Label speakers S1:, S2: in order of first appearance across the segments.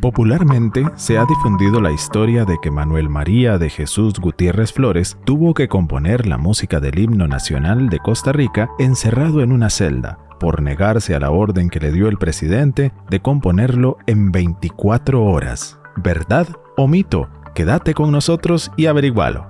S1: Popularmente se ha difundido la historia de que Manuel María de Jesús Gutiérrez Flores tuvo que componer la música del himno nacional de Costa Rica encerrado en una celda por negarse a la orden que le dio el presidente de componerlo en 24 horas. ¿Verdad o mito? Quédate con nosotros y averigualo.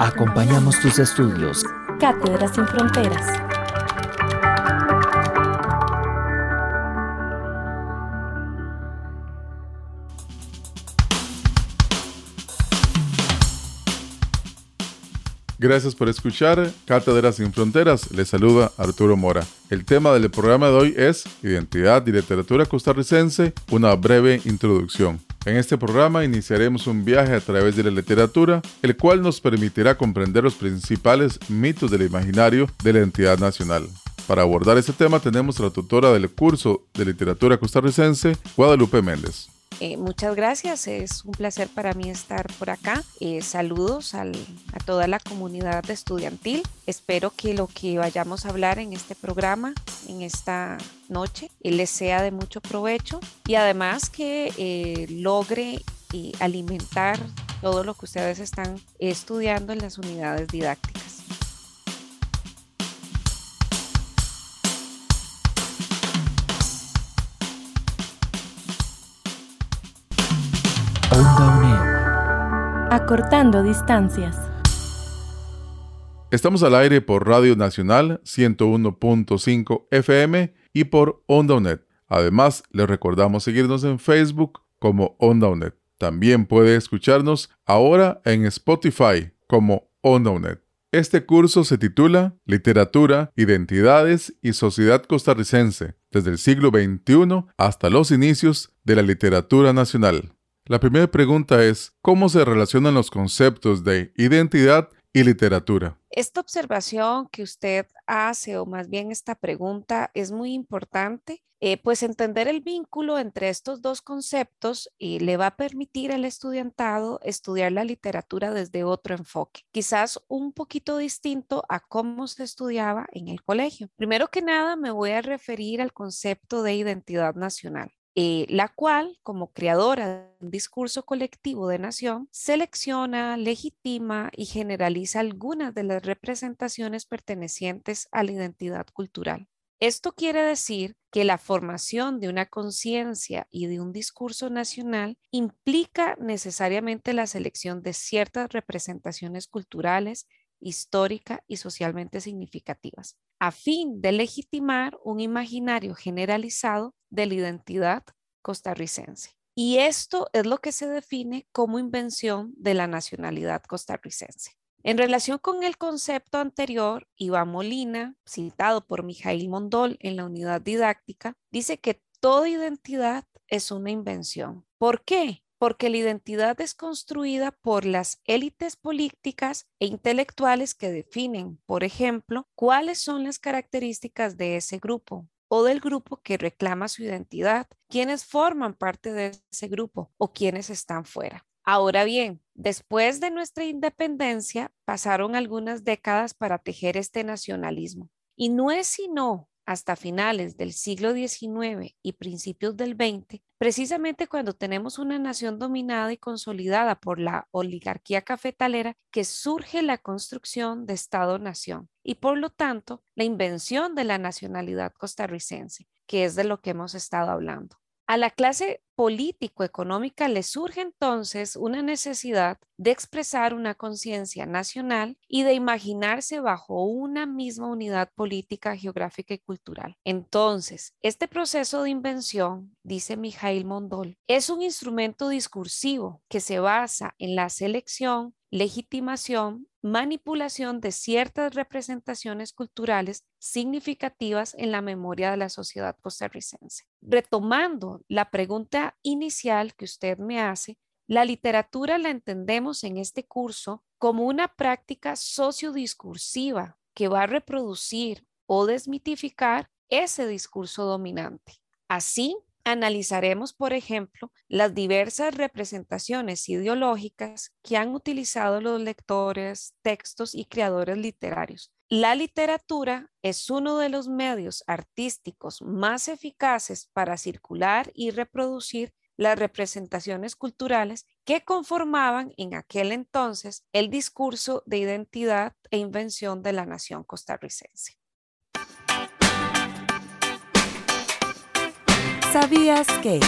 S2: Acompañamos tus estudios.
S3: Cátedras sin fronteras.
S4: Gracias por escuchar Cátedras sin Fronteras. Les saluda Arturo Mora. El tema del programa de hoy es Identidad y Literatura Costarricense, una breve introducción. En este programa iniciaremos un viaje a través de la literatura, el cual nos permitirá comprender los principales mitos del imaginario de la entidad nacional. Para abordar este tema tenemos a la tutora del curso de literatura costarricense, Guadalupe Méndez.
S5: Eh, muchas gracias, es un placer para mí estar por acá. Eh, saludos a toda la comunidad estudiantil. Espero que lo que vayamos a hablar en este programa, en esta noche, eh, les sea de mucho provecho y además que logre alimentar todo lo que ustedes están estudiando en las unidades didácticas.
S3: Acortando distancias.
S4: Estamos al aire por Radio Nacional 101.5 FM y por Onda Además, les recordamos seguirnos en Facebook como Onda También puede escucharnos ahora en Spotify como Onda Este curso se titula Literatura, Identidades y Sociedad Costarricense, desde el siglo XXI hasta los inicios de la literatura nacional. La primera pregunta es, ¿cómo se relacionan los conceptos de identidad y literatura?
S5: Esta observación que usted hace, o más bien esta pregunta, es muy importante, eh, pues entender el vínculo entre estos dos conceptos y le va a permitir al estudiantado estudiar la literatura desde otro enfoque, quizás un poquito distinto a cómo se estudiaba en el colegio. Primero que nada, me voy a referir al concepto de identidad nacional. Eh, la cual, como creadora de un discurso colectivo de nación, selecciona, legitima y generaliza algunas de las representaciones pertenecientes a la identidad cultural. Esto quiere decir que la formación de una conciencia y de un discurso nacional implica necesariamente la selección de ciertas representaciones culturales, históricas y socialmente significativas a fin de legitimar un imaginario generalizado de la identidad costarricense. Y esto es lo que se define como invención de la nacionalidad costarricense. En relación con el concepto anterior, Iván Molina, citado por Mijail Mondol en la unidad didáctica, dice que toda identidad es una invención. ¿Por qué? Porque la identidad es construida por las élites políticas e intelectuales que definen, por ejemplo, cuáles son las características de ese grupo o del grupo que reclama su identidad, quiénes forman parte de ese grupo o quiénes están fuera. Ahora bien, después de nuestra independencia pasaron algunas décadas para tejer este nacionalismo. Y no es sino hasta finales del siglo XIX y principios del XX, precisamente cuando tenemos una nación dominada y consolidada por la oligarquía cafetalera, que surge la construcción de Estado-nación y por lo tanto la invención de la nacionalidad costarricense, que es de lo que hemos estado hablando. A la clase político-económica le surge entonces una necesidad de expresar una conciencia nacional y de imaginarse bajo una misma unidad política, geográfica y cultural. Entonces, este proceso de invención, dice Mijail Mondol, es un instrumento discursivo que se basa en la selección, legitimación, manipulación de ciertas representaciones culturales significativas en la memoria de la sociedad costarricense. Retomando la pregunta inicial que usted me hace, la literatura la entendemos en este curso como una práctica sociodiscursiva que va a reproducir o desmitificar ese discurso dominante. Así, analizaremos, por ejemplo, las diversas representaciones ideológicas que han utilizado los lectores, textos y creadores literarios. La literatura es uno de los medios artísticos más eficaces para circular y reproducir las representaciones culturales que conformaban en aquel entonces el discurso de identidad e invención de la nación costarricense.
S3: ¿Sabías que?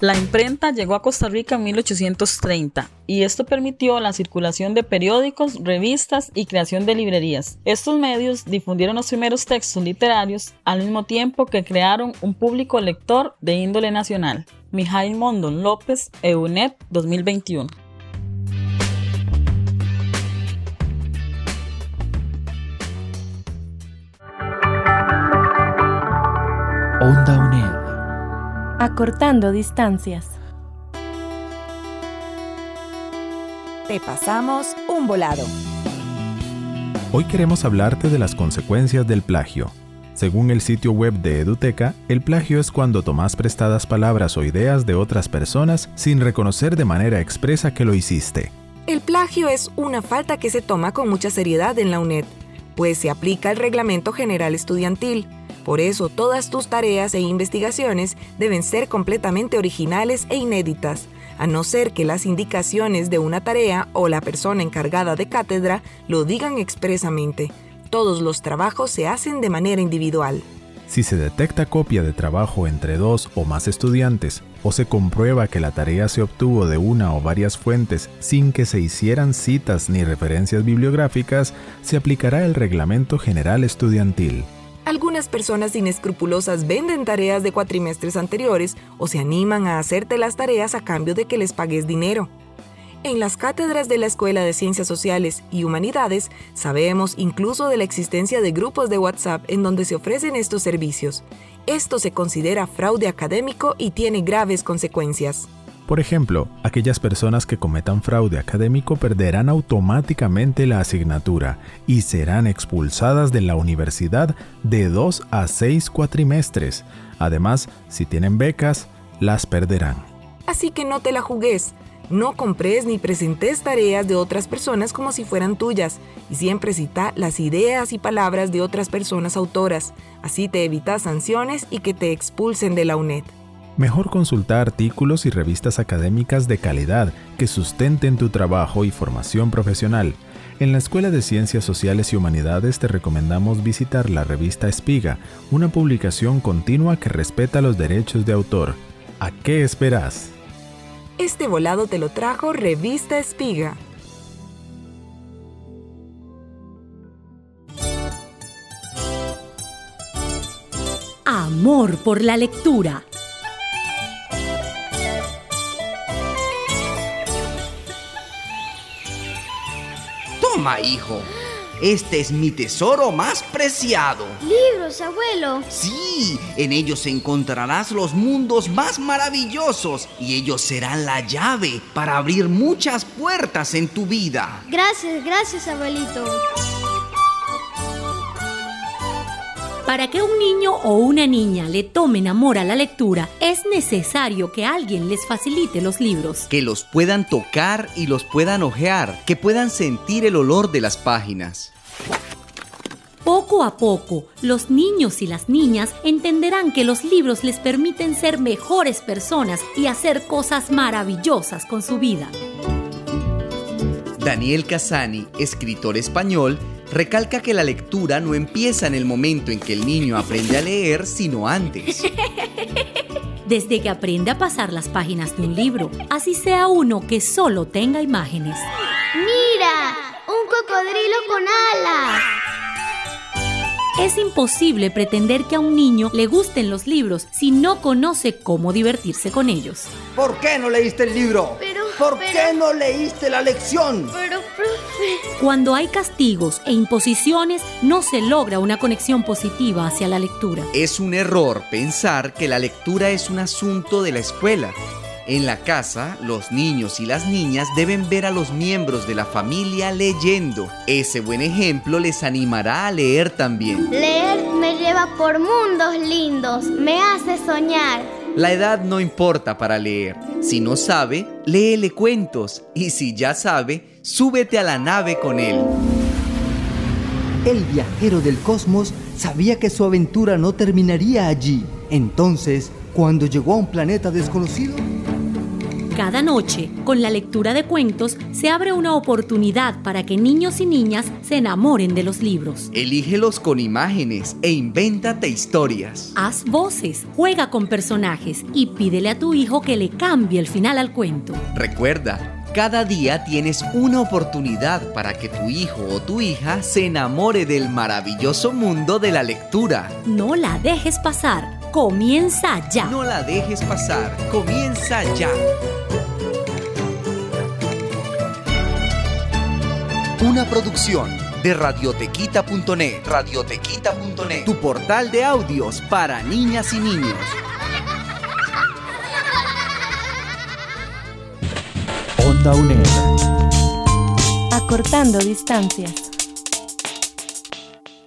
S6: La imprenta llegó a Costa Rica en 1830 y esto permitió la circulación de periódicos, revistas y creación de librerías. Estos medios difundieron los primeros textos literarios al mismo tiempo que crearon un público lector de índole nacional. Mijail Mondon López, EUNET 2021.
S2: Onda UNED.
S3: Acortando distancias. Te pasamos un volado.
S1: Hoy queremos hablarte de las consecuencias del plagio. Según el sitio web de Eduteca, el plagio es cuando tomas prestadas palabras o ideas de otras personas sin reconocer de manera expresa que lo hiciste.
S7: El plagio es una falta que se toma con mucha seriedad en la UNED, pues se aplica el Reglamento General Estudiantil por eso todas tus tareas e investigaciones deben ser completamente originales e inéditas, a no ser que las indicaciones de una tarea o la persona encargada de cátedra lo digan expresamente. Todos los trabajos se hacen de manera individual.
S1: Si se detecta copia de trabajo entre dos o más estudiantes o se comprueba que la tarea se obtuvo de una o varias fuentes sin que se hicieran citas ni referencias bibliográficas, se aplicará el Reglamento General Estudiantil.
S7: Algunas personas inescrupulosas venden tareas de cuatrimestres anteriores o se animan a hacerte las tareas a cambio de que les pagues dinero. En las cátedras de la Escuela de Ciencias Sociales y Humanidades sabemos incluso de la existencia de grupos de WhatsApp en donde se ofrecen estos servicios. Esto se considera fraude académico y tiene graves consecuencias.
S1: Por ejemplo, aquellas personas que cometan fraude académico perderán automáticamente la asignatura y serán expulsadas de la universidad de dos a seis cuatrimestres. Además, si tienen becas, las perderán.
S7: Así que no te la jugues. No compres ni presentes tareas de otras personas como si fueran tuyas y siempre cita las ideas y palabras de otras personas autoras. Así te evitas sanciones y que te expulsen de la UNED
S1: mejor consulta artículos y revistas académicas de calidad que sustenten tu trabajo y formación profesional. En la Escuela de Ciencias Sociales y Humanidades te recomendamos visitar la revista Espiga, una publicación continua que respeta los derechos de autor. ¿A qué esperas?
S7: Este volado te lo trajo Revista Espiga.
S3: Amor por la lectura
S8: Toma, hijo. Este es mi tesoro más preciado.
S9: Libros, abuelo.
S8: Sí, en ellos encontrarás los mundos más maravillosos y ellos serán la llave para abrir muchas puertas en tu vida.
S9: Gracias, gracias, abuelito.
S3: Para que un niño o una niña le tomen amor a la lectura, es necesario que alguien les facilite los libros.
S8: Que los puedan tocar y los puedan ojear, que puedan sentir el olor de las páginas.
S3: Poco a poco, los niños y las niñas entenderán que los libros les permiten ser mejores personas y hacer cosas maravillosas con su vida.
S8: Daniel Casani, escritor español, recalca que la lectura no empieza en el momento en que el niño aprende a leer, sino antes.
S10: Desde que aprende a pasar las páginas de un libro, así sea uno que solo tenga imágenes.
S9: ¡Mira! ¡Un cocodrilo con alas!
S10: Es imposible pretender que a un niño le gusten los libros si no conoce cómo divertirse con ellos.
S11: ¿Por qué no leíste el libro?
S9: Pero,
S11: ¿Por
S9: pero-
S11: qué no leíste la lección?
S9: Pero.
S10: Cuando hay castigos e imposiciones, no se logra una conexión positiva hacia la lectura.
S8: Es un error pensar que la lectura es un asunto de la escuela. En la casa, los niños y las niñas deben ver a los miembros de la familia leyendo. Ese buen ejemplo les animará a leer también.
S9: Leer me lleva por mundos lindos, me hace soñar.
S8: La edad no importa para leer. Si no sabe, léele cuentos. Y si ya sabe, súbete a la nave con él.
S11: El viajero del cosmos sabía que su aventura no terminaría allí. Entonces, cuando llegó a un planeta desconocido,
S10: Cada noche, con la lectura de cuentos, se abre una oportunidad para que niños y niñas se enamoren de los libros.
S8: Elígelos con imágenes e invéntate historias.
S10: Haz voces, juega con personajes y pídele a tu hijo que le cambie el final al cuento.
S8: Recuerda, cada día tienes una oportunidad para que tu hijo o tu hija se enamore del maravilloso mundo de la lectura.
S10: No la dejes pasar. Comienza ya.
S8: No la dejes pasar. Comienza ya. Una producción de radiotequita.net. Radiotequita.net. Tu portal de audios para niñas y niños.
S2: Onda UNED.
S3: Acortando distancias.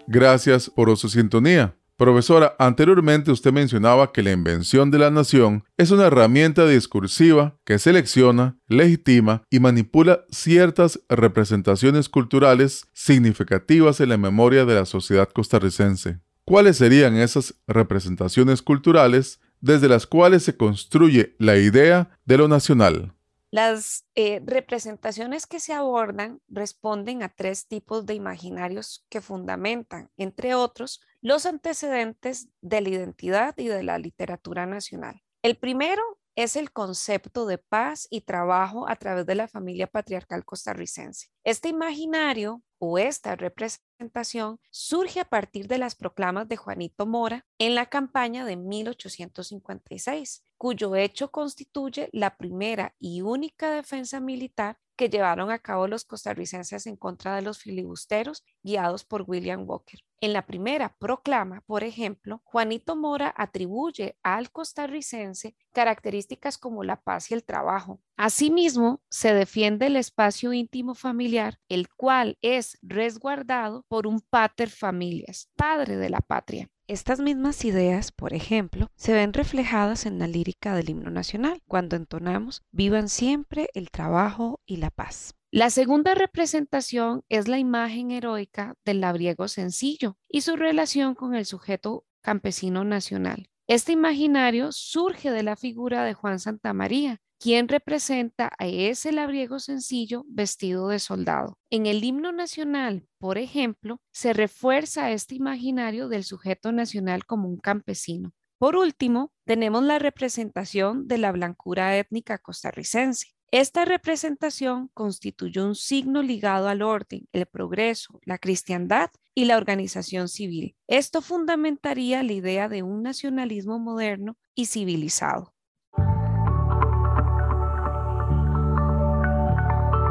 S4: Gracias por su sintonía. Profesora, anteriormente usted mencionaba que la invención de la nación es una herramienta discursiva que selecciona, legitima y manipula ciertas representaciones culturales significativas en la memoria de la sociedad costarricense. ¿Cuáles serían esas representaciones culturales desde las cuales se construye la idea de lo nacional?
S5: Las eh, representaciones que se abordan responden a tres tipos de imaginarios que fundamentan, entre otros, los antecedentes de la identidad y de la literatura nacional. El primero es el concepto de paz y trabajo a través de la familia patriarcal costarricense. Este imaginario o esta representación surge a partir de las proclamas de Juanito Mora en la campaña de 1856, cuyo hecho constituye la primera y única defensa militar que llevaron a cabo los costarricenses en contra de los filibusteros guiados por William Walker. En la primera proclama, por ejemplo, Juanito Mora atribuye al costarricense características como la paz y el trabajo. Asimismo, se defiende el espacio íntimo familiar, el cual es resguardado por un pater familias, padre de la patria. Estas mismas ideas, por ejemplo, se ven reflejadas en la lírica del himno nacional, cuando entonamos Vivan siempre el trabajo y la paz. La segunda representación es la imagen heroica del labriego sencillo y su relación con el sujeto campesino nacional. Este imaginario surge de la figura de Juan Santamaría, quien representa a ese labriego sencillo vestido de soldado. En el himno nacional, por ejemplo, se refuerza este imaginario del sujeto nacional como un campesino. Por último, tenemos la representación de la blancura étnica costarricense. Esta representación constituyó un signo ligado al orden, el progreso, la cristiandad y la organización civil. Esto fundamentaría la idea de un nacionalismo moderno y civilizado.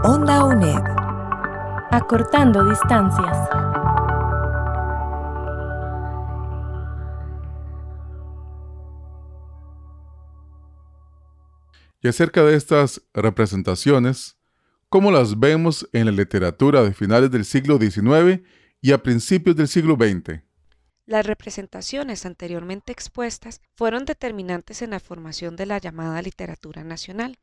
S3: Onda UNED. Acortando distancias.
S4: Y acerca de estas representaciones, ¿cómo las vemos en la literatura de finales del siglo XIX y a principios del siglo XX?
S5: Las representaciones anteriormente expuestas fueron determinantes en la formación de la llamada literatura nacional.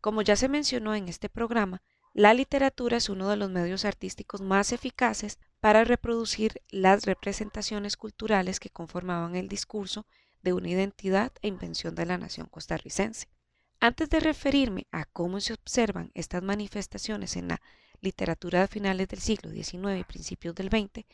S5: Como ya se mencionó en este programa, la literatura es uno de los medios artísticos más eficaces para reproducir las representaciones culturales que conformaban el discurso de una identidad e invención de la nación costarricense. Antes de referirme a cómo se observan estas manifestaciones en la literatura de finales del siglo XIX y principios del XX,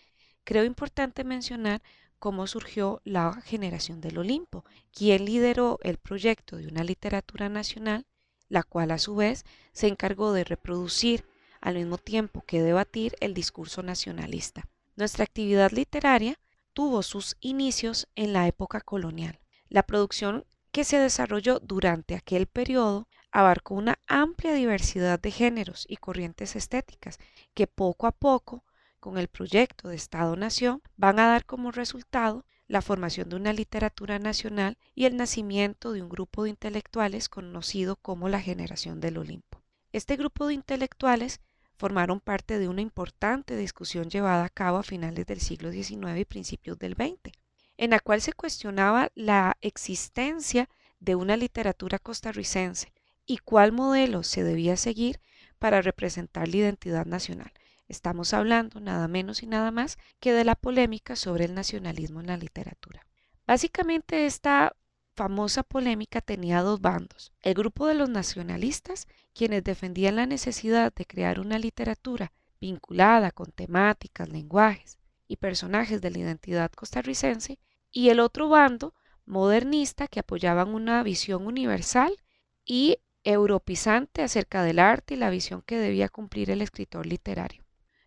S5: creo importante mencionar cómo surgió la generación del Olimpo, quien lideró el proyecto de una literatura nacional, la cual a su vez se encargó de reproducir al mismo tiempo que debatir el discurso nacionalista. Nuestra actividad literaria tuvo sus inicios en la época colonial. La producción que se desarrolló durante aquel periodo abarcó una amplia diversidad de géneros y corrientes estéticas que poco a poco, con el proyecto de Estado-Nación, van a dar como resultado la formación de una literatura nacional y el nacimiento de un grupo de intelectuales conocido como la generación del Olimpo. Este grupo de intelectuales formaron parte de una importante discusión llevada a cabo a finales del siglo XIX y principios del XX, en la cual se cuestionaba la existencia de una literatura costarricense y cuál modelo se debía seguir para representar la identidad nacional. Estamos hablando nada menos y nada más que de la polémica sobre el nacionalismo en la literatura. Básicamente esta famosa polémica tenía dos bandos. El grupo de los nacionalistas, quienes defendían la necesidad de crear una literatura vinculada con temáticas, lenguajes y personajes de la identidad costarricense, y el otro bando modernista que apoyaban una visión universal y europizante acerca del arte y la visión que debía cumplir el escritor literario.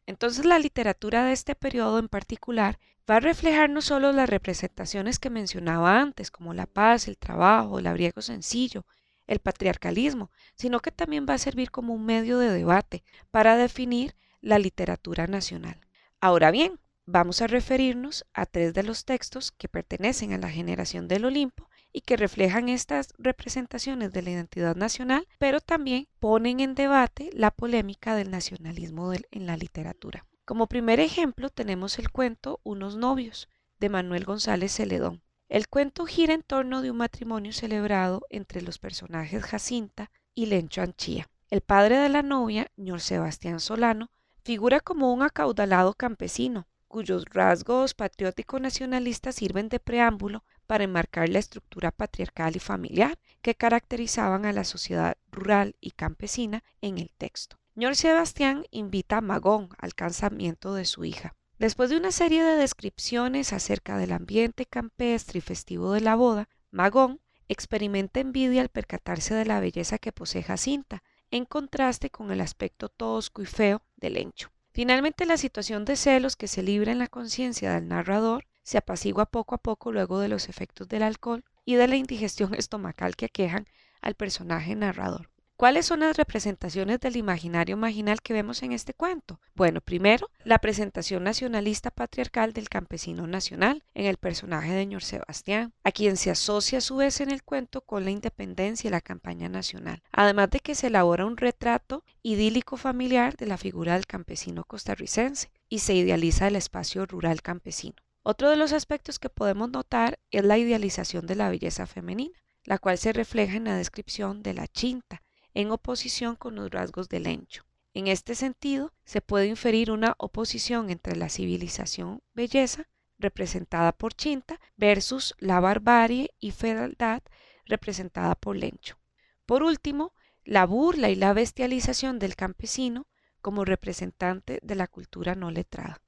S5: Entonces la literatura de este periodo en particular va a reflejar no solo las representaciones que mencionaba antes, como la paz, el trabajo, el abriego sencillo, el patriarcalismo, sino que también va a servir como un medio de debate para definir la literatura nacional. Ahora bien, vamos a referirnos a tres de los textos que pertenecen a la generación del Olimpo y que reflejan estas representaciones de la identidad nacional, pero también ponen en debate la polémica del nacionalismo en la literatura. Como primer ejemplo tenemos el cuento Unos novios de Manuel González Celedón. El cuento gira en torno de un matrimonio celebrado entre los personajes Jacinta y Lencho Anchía. El padre de la novia, señor Sebastián Solano, figura como un acaudalado campesino, cuyos rasgos patrióticos nacionalistas sirven de preámbulo para enmarcar la estructura patriarcal y familiar que caracterizaban a la sociedad rural y campesina en el texto. Señor Sebastián invita a Magón al casamiento de su hija. Después de una serie de descripciones acerca del ambiente campestre y festivo de la boda, Magón experimenta envidia al percatarse de la belleza que posee Jacinta, en contraste con el aspecto tosco y feo del Lencho. Finalmente, la situación de celos que se libra en la conciencia del narrador se apacigua poco a poco luego de los efectos del alcohol y de la indigestión estomacal que aquejan al personaje narrador. ¿Cuáles son las representaciones del imaginario marginal que vemos en este cuento? Bueno, primero, la presentación nacionalista patriarcal del campesino nacional en el personaje de señor Sebastián, a quien se asocia a su vez en el cuento con la independencia y la campaña nacional, además de que se elabora un retrato idílico familiar de la figura del campesino costarricense y se idealiza el espacio rural campesino. Otro de los aspectos que podemos notar es la idealización de la belleza femenina, la cual se refleja en la descripción de la chinta, en oposición con los rasgos del encho. En este sentido, se puede inferir una oposición entre la civilización belleza, representada por Chinta, versus la barbarie y fealdad, representada por Lencho. Por último, la burla y la bestialización del campesino como representante de la cultura no letrada.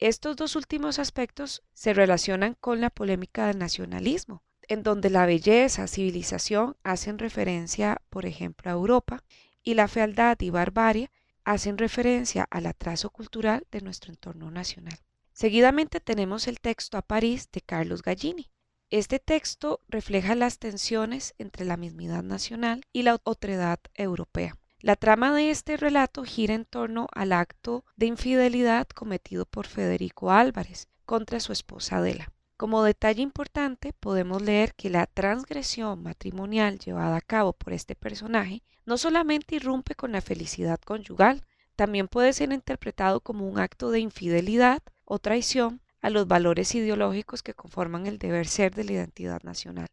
S5: Estos dos últimos aspectos se relacionan con la polémica del nacionalismo, en donde la belleza, civilización hacen referencia, por ejemplo, a Europa y la fealdad y barbarie hacen referencia al atraso cultural de nuestro entorno nacional. Seguidamente tenemos el texto a París de Carlos Gallini. Este texto refleja las tensiones entre la mismidad nacional y la otredad europea. La trama de este relato gira en torno al acto de infidelidad cometido por Federico Álvarez contra su esposa Adela. Como detalle importante, podemos leer que la transgresión matrimonial llevada a cabo por este personaje no solamente irrumpe con la felicidad conyugal, también puede ser interpretado como un acto de infidelidad o traición a los valores ideológicos que conforman el deber ser de la identidad nacional.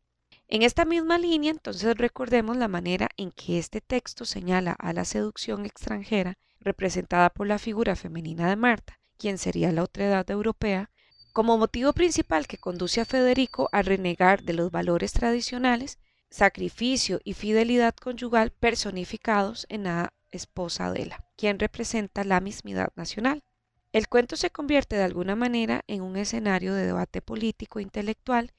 S5: En esta misma línea, entonces recordemos la manera en que este texto señala a la seducción extranjera representada por la figura femenina de Marta, quien sería la otredad europea, como motivo principal que conduce a Federico a renegar de los valores tradicionales, sacrificio y fidelidad conyugal personificados en la esposa Adela, quien representa la mismidad nacional. El cuento se convierte de alguna manera en un escenario de debate político e intelectual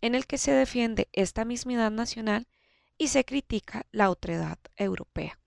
S5: en el que se defiende esta mismidad nacional y se critica la otredad europea.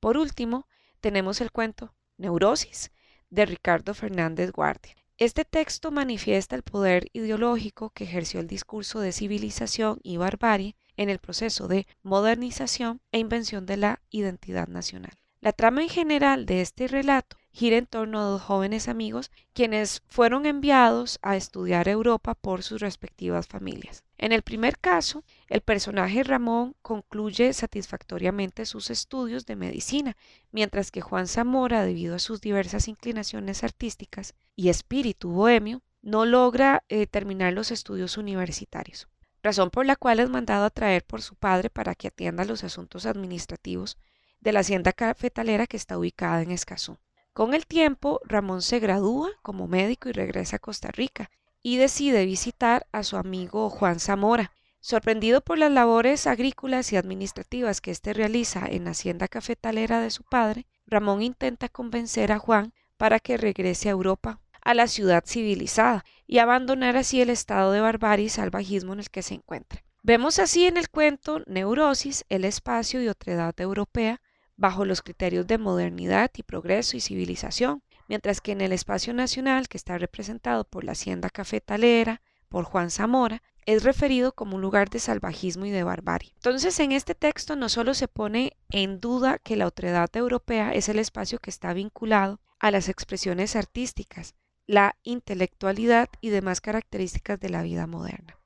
S5: Por último, tenemos el cuento Neurosis de Ricardo Fernández Guardia. Este texto manifiesta el poder ideológico que ejerció el discurso de civilización y barbarie en el proceso de modernización e invención de la identidad nacional. La trama en general de este relato gira en torno a dos jóvenes amigos quienes fueron enviados a estudiar Europa por sus respectivas familias. En el primer caso, el personaje Ramón concluye satisfactoriamente sus estudios de medicina, mientras que Juan Zamora, debido a sus diversas inclinaciones artísticas y espíritu bohemio, no logra eh, terminar los estudios universitarios, razón por la cual es mandado a traer por su padre para que atienda los asuntos administrativos de la hacienda cafetalera que está ubicada en Escazú. Con el tiempo, Ramón se gradúa como médico y regresa a Costa Rica y decide visitar a su amigo Juan Zamora. Sorprendido por las labores agrícolas y administrativas que éste realiza en la hacienda cafetalera de su padre, Ramón intenta convencer a Juan para que regrese a Europa, a la ciudad civilizada, y abandonar así el estado de barbarie y salvajismo en el que se encuentra. Vemos así en el cuento Neurosis el espacio y otredad europea bajo los criterios de modernidad y progreso y civilización, mientras que en el espacio nacional, que está representado por la hacienda cafetalera, por Juan Zamora, es referido como un lugar de salvajismo y de barbarie. Entonces, en este texto no solo se pone en duda que la otredad europea es el espacio que está vinculado a las expresiones artísticas, la intelectualidad y demás características de la vida moderna.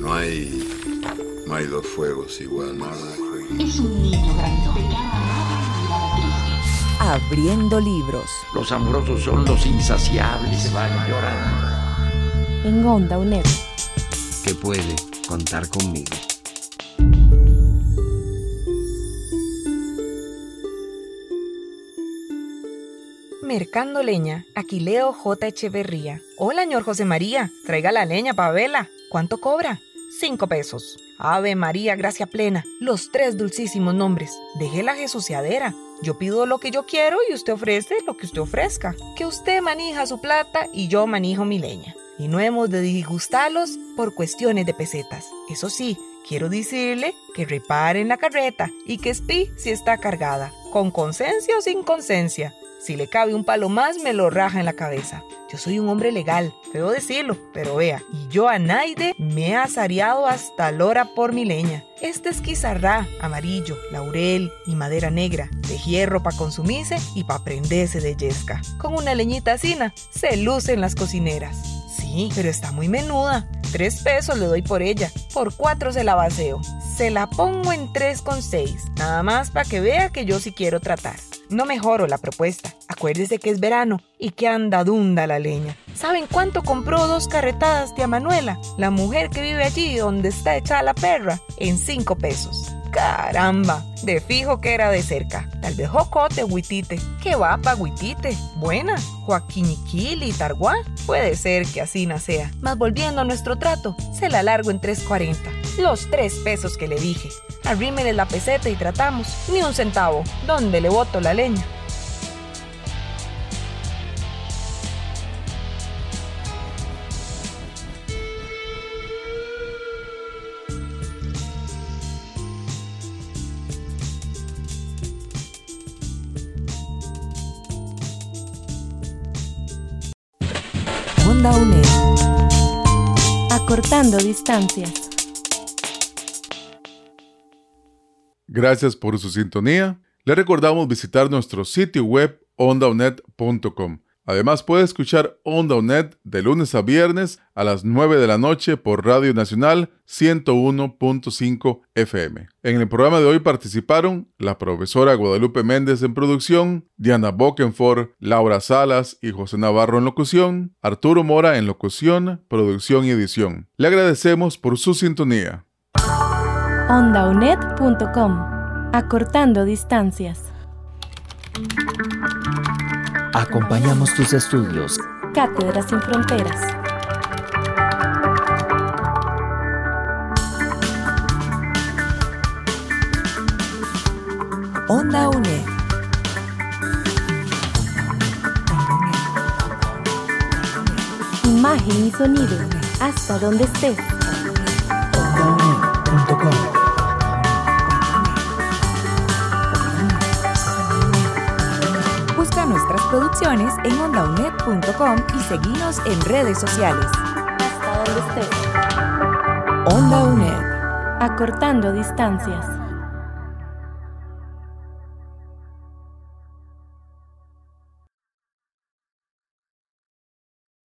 S12: No hay, no hay dos fuegos igual.
S13: Es un niño
S3: Abriendo libros.
S14: Los amorosos son los insaciables, se van llorando.
S3: En Onda UNED.
S15: Que puede contar conmigo.
S7: Mercando leña, Aquileo J. Echeverría. Hola, señor José María, traiga la leña para vela. ¿Cuánto cobra? Cinco pesos. Ave María, gracia plena. Los tres dulcísimos nombres. Deje la jesuciadera. Yo pido lo que yo quiero y usted ofrece lo que usted ofrezca. Que usted manija su plata y yo manijo mi leña. Y no hemos de disgustarlos por cuestiones de pesetas. Eso sí, quiero decirle que reparen la carreta y que espí si está cargada, con concencia o sin concencia. Si le cabe un palo más, me lo raja en la cabeza. Yo soy un hombre legal, debo decirlo, pero vea, y yo a Naide me he asareado hasta lora por mi leña. Este es quizarrá, amarillo, laurel y madera negra, de hierro para consumirse y para prenderse de yesca. Con una leñita asina se lucen las cocineras. Sí, pero está muy menuda. Tres pesos le doy por ella. Por cuatro se la vaceo. Se la pongo en tres con seis. Nada más para que vea que yo sí quiero tratar. No mejoro la propuesta. Acuérdese que es verano y que anda dunda la leña. ¿Saben cuánto compró dos carretadas tía Manuela, la mujer que vive allí donde está echada la perra? En cinco pesos. Caramba, de fijo que era de cerca. Tal vez Jocote, Huitite. ¿Qué va pa' Huitite? Buena. Joaquiniquili Targuá. Puede ser que así no sea. Mas volviendo a nuestro trato, se la largo en 3.40. Los tres pesos que le dije. Arrímele la peseta y tratamos. Ni un centavo. ¿Dónde le boto la leña?
S3: Onda UNED. Acortando distancias.
S4: Gracias por su sintonía. Le recordamos visitar nuestro sitio web ondaunet.com. Además puede escuchar Onda UNED de lunes a viernes a las 9 de la noche por Radio Nacional 101.5 FM. En el programa de hoy participaron la profesora Guadalupe Méndez en producción, Diana Bokenford, Laura Salas y José Navarro en locución, Arturo Mora en locución, producción y edición. Le agradecemos por su sintonía.
S3: OndaUNED.com Acortando distancias.
S2: Acompañamos tus estudios.
S3: Cátedras sin fronteras.
S7: Onda UNED.
S3: Imagen y sonido, hasta donde estés.
S7: Busca producciones en ondaunet.com y seguinos en redes sociales.
S3: Hasta donde estés.
S7: Onda UNED.
S3: Acortando distancias.